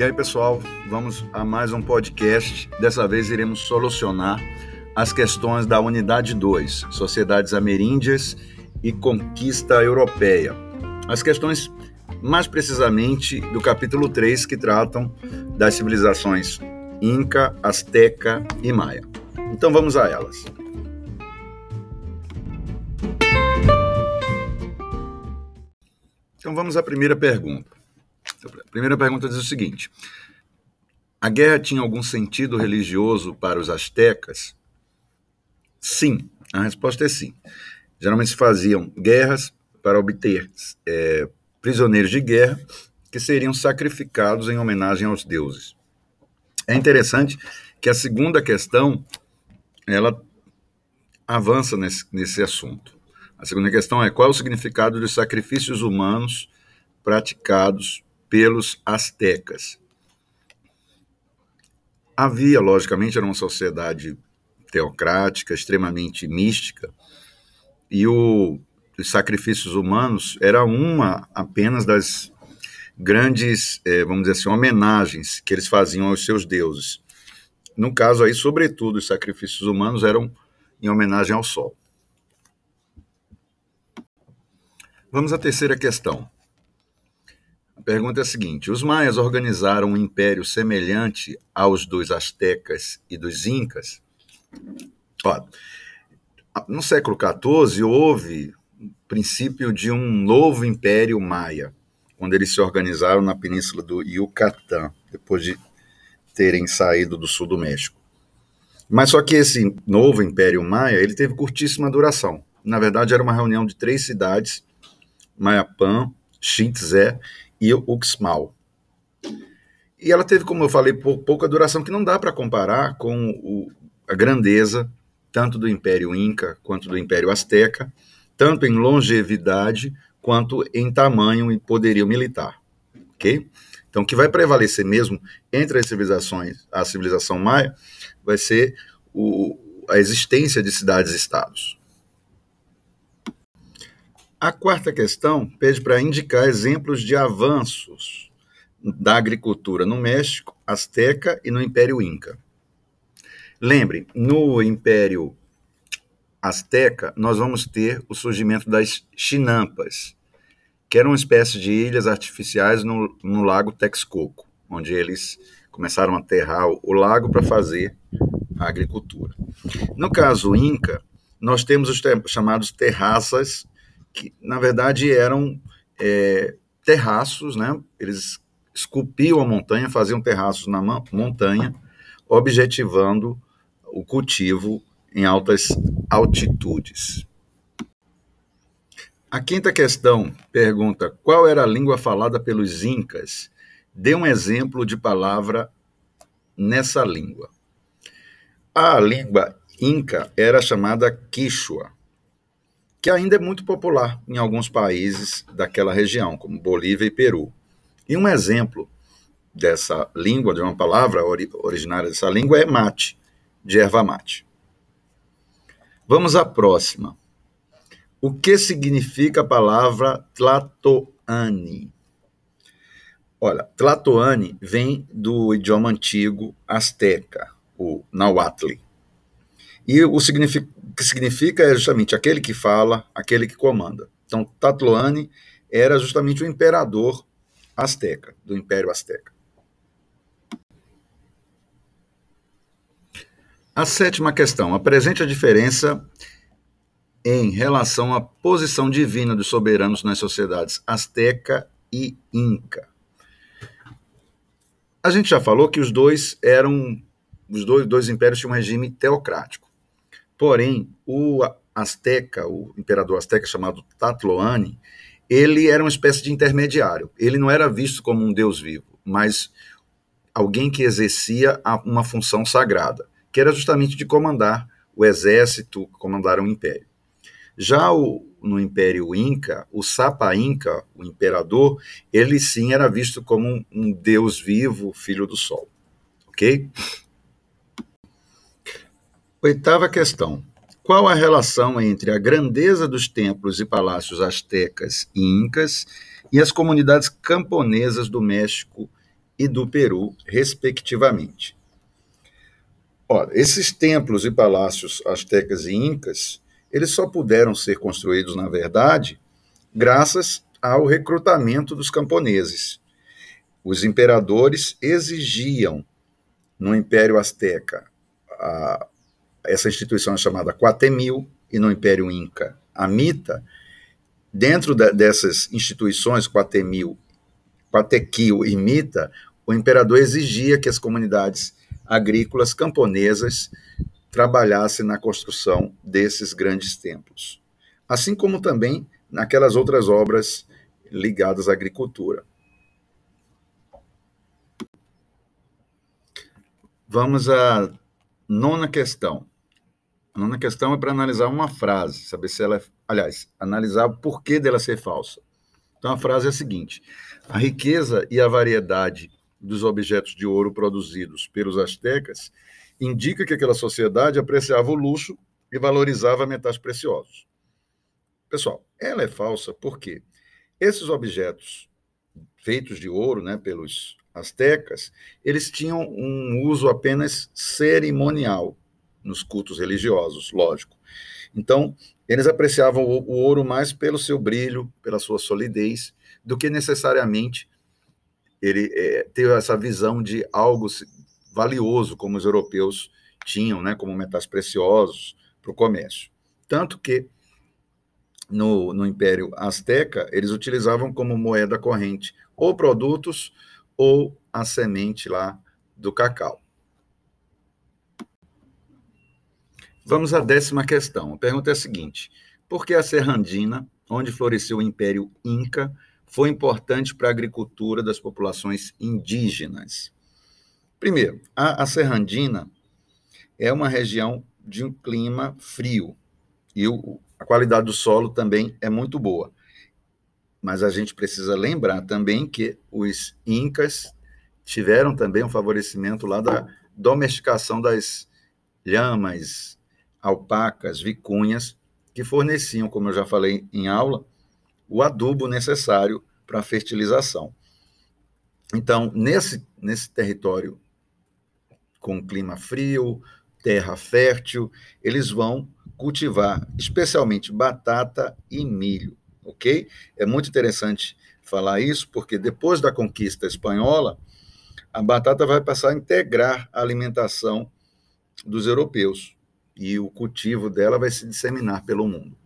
E aí, pessoal, vamos a mais um podcast. Dessa vez iremos solucionar as questões da unidade 2, Sociedades Ameríndias e Conquista Europeia. As questões mais precisamente do capítulo 3, que tratam das civilizações Inca, Azteca e Maia. Então vamos a elas. Então vamos à primeira pergunta. A primeira pergunta diz o seguinte: A guerra tinha algum sentido religioso para os astecas? Sim, a resposta é sim. Geralmente se faziam guerras para obter é, prisioneiros de guerra que seriam sacrificados em homenagem aos deuses. É interessante que a segunda questão ela avança nesse, nesse assunto. A segunda questão é qual é o significado dos sacrifícios humanos praticados pelos astecas. Havia, logicamente, era uma sociedade teocrática, extremamente mística, e o, os sacrifícios humanos era uma apenas das grandes, eh, vamos dizer assim, homenagens que eles faziam aos seus deuses. No caso aí, sobretudo, os sacrifícios humanos eram em homenagem ao sol. Vamos à terceira questão. A pergunta é a seguinte: os maias organizaram um império semelhante aos dos astecas e dos incas? Ó, no século XIV houve o princípio de um novo império maia, quando eles se organizaram na península do Yucatán, depois de terem saído do sul do México. Mas só que esse novo império maia, ele teve curtíssima duração. Na verdade, era uma reunião de três cidades, Mayapã, Xintzé e Uxmal. E ela teve, como eu falei, pouca duração, que não dá para comparar com o, a grandeza tanto do Império Inca quanto do Império Azteca, tanto em longevidade quanto em tamanho e poderio militar. Ok? Então, o que vai prevalecer mesmo entre as civilizações, a civilização maia, vai ser o, a existência de cidades-estados. A quarta questão pede para indicar exemplos de avanços da agricultura no México, Azteca e no Império Inca. Lembre, no Império Azteca, nós vamos ter o surgimento das chinampas, que eram uma espécie de ilhas artificiais no, no lago Texcoco, onde eles começaram a aterrar o, o lago para fazer a agricultura. No caso Inca, nós temos os chamados terraças que na verdade eram é, terraços, né? Eles esculpiam a montanha, faziam terraços na montanha, objetivando o cultivo em altas altitudes. A quinta questão pergunta: qual era a língua falada pelos incas? Dê um exemplo de palavra nessa língua. A língua inca era chamada Quichua que ainda é muito popular em alguns países daquela região, como Bolívia e Peru. E um exemplo dessa língua, de uma palavra ori originária dessa língua, é mate, de erva mate. Vamos à próxima. O que significa a palavra Tlatoani? Olha, Tlatoani vem do idioma antigo asteca, o Nahuatl. E o que significa é justamente aquele que fala, aquele que comanda. Então, Tatloane era justamente o imperador asteca, do Império Azteca. A sétima questão. Apresente a diferença em relação à posição divina dos soberanos nas sociedades asteca e inca. A gente já falou que os dois eram os dois, dois impérios tinham um regime teocrático. Porém, o Azteca, o imperador Azteca chamado Tatloane, ele era uma espécie de intermediário. Ele não era visto como um deus vivo, mas alguém que exercia uma função sagrada, que era justamente de comandar o exército, comandar um império. Já o, no Império Inca, o Sapa Inca, o imperador, ele sim era visto como um, um deus vivo, filho do sol. Ok? Oitava questão. Qual a relação entre a grandeza dos templos e palácios astecas e incas e as comunidades camponesas do México e do Peru, respectivamente. Ora, esses templos e palácios astecas e incas, eles só puderam ser construídos, na verdade, graças ao recrutamento dos camponeses. Os imperadores exigiam no Império Azteca a, essa instituição é chamada Quatemil e no Império Inca a Mita. Dentro da, dessas instituições, Quatemil, Quatequil e Mita, o imperador exigia que as comunidades agrícolas camponesas trabalhassem na construção desses grandes templos, assim como também naquelas outras obras ligadas à agricultura. Vamos à nona questão. A nona questão é para analisar uma frase, saber se ela é. Aliás, analisar o porquê dela ser falsa. Então a frase é a seguinte: a riqueza e a variedade dos objetos de ouro produzidos pelos astecas indica que aquela sociedade apreciava o luxo e valorizava metais preciosos. Pessoal, ela é falsa porque esses objetos feitos de ouro, né, pelos astecas, eles tinham um uso apenas cerimonial nos cultos religiosos, lógico. Então, eles apreciavam o, o ouro mais pelo seu brilho, pela sua solidez, do que necessariamente ele é, ter essa visão de algo valioso, como os europeus tinham, né, como metais preciosos para o comércio. Tanto que no, no Império Azteca, eles utilizavam como moeda corrente ou produtos ou a semente lá do cacau. Vamos à décima questão. A pergunta é a seguinte: por que a Serrandina, onde floresceu o Império Inca, foi importante para a agricultura das populações indígenas? Primeiro, a, a Serrandina é uma região de um clima frio e o, a qualidade do solo também é muito boa. Mas a gente precisa lembrar também que os incas tiveram também um favorecimento lá da domesticação das lhamas, alpacas, vicunhas, que forneciam, como eu já falei em aula, o adubo necessário para a fertilização. Então, nesse, nesse território com clima frio, terra fértil, eles vão cultivar especialmente batata e milho, ok? É muito interessante falar isso, porque depois da conquista espanhola, a batata vai passar a integrar a alimentação dos europeus e o cultivo dela vai se disseminar pelo mundo.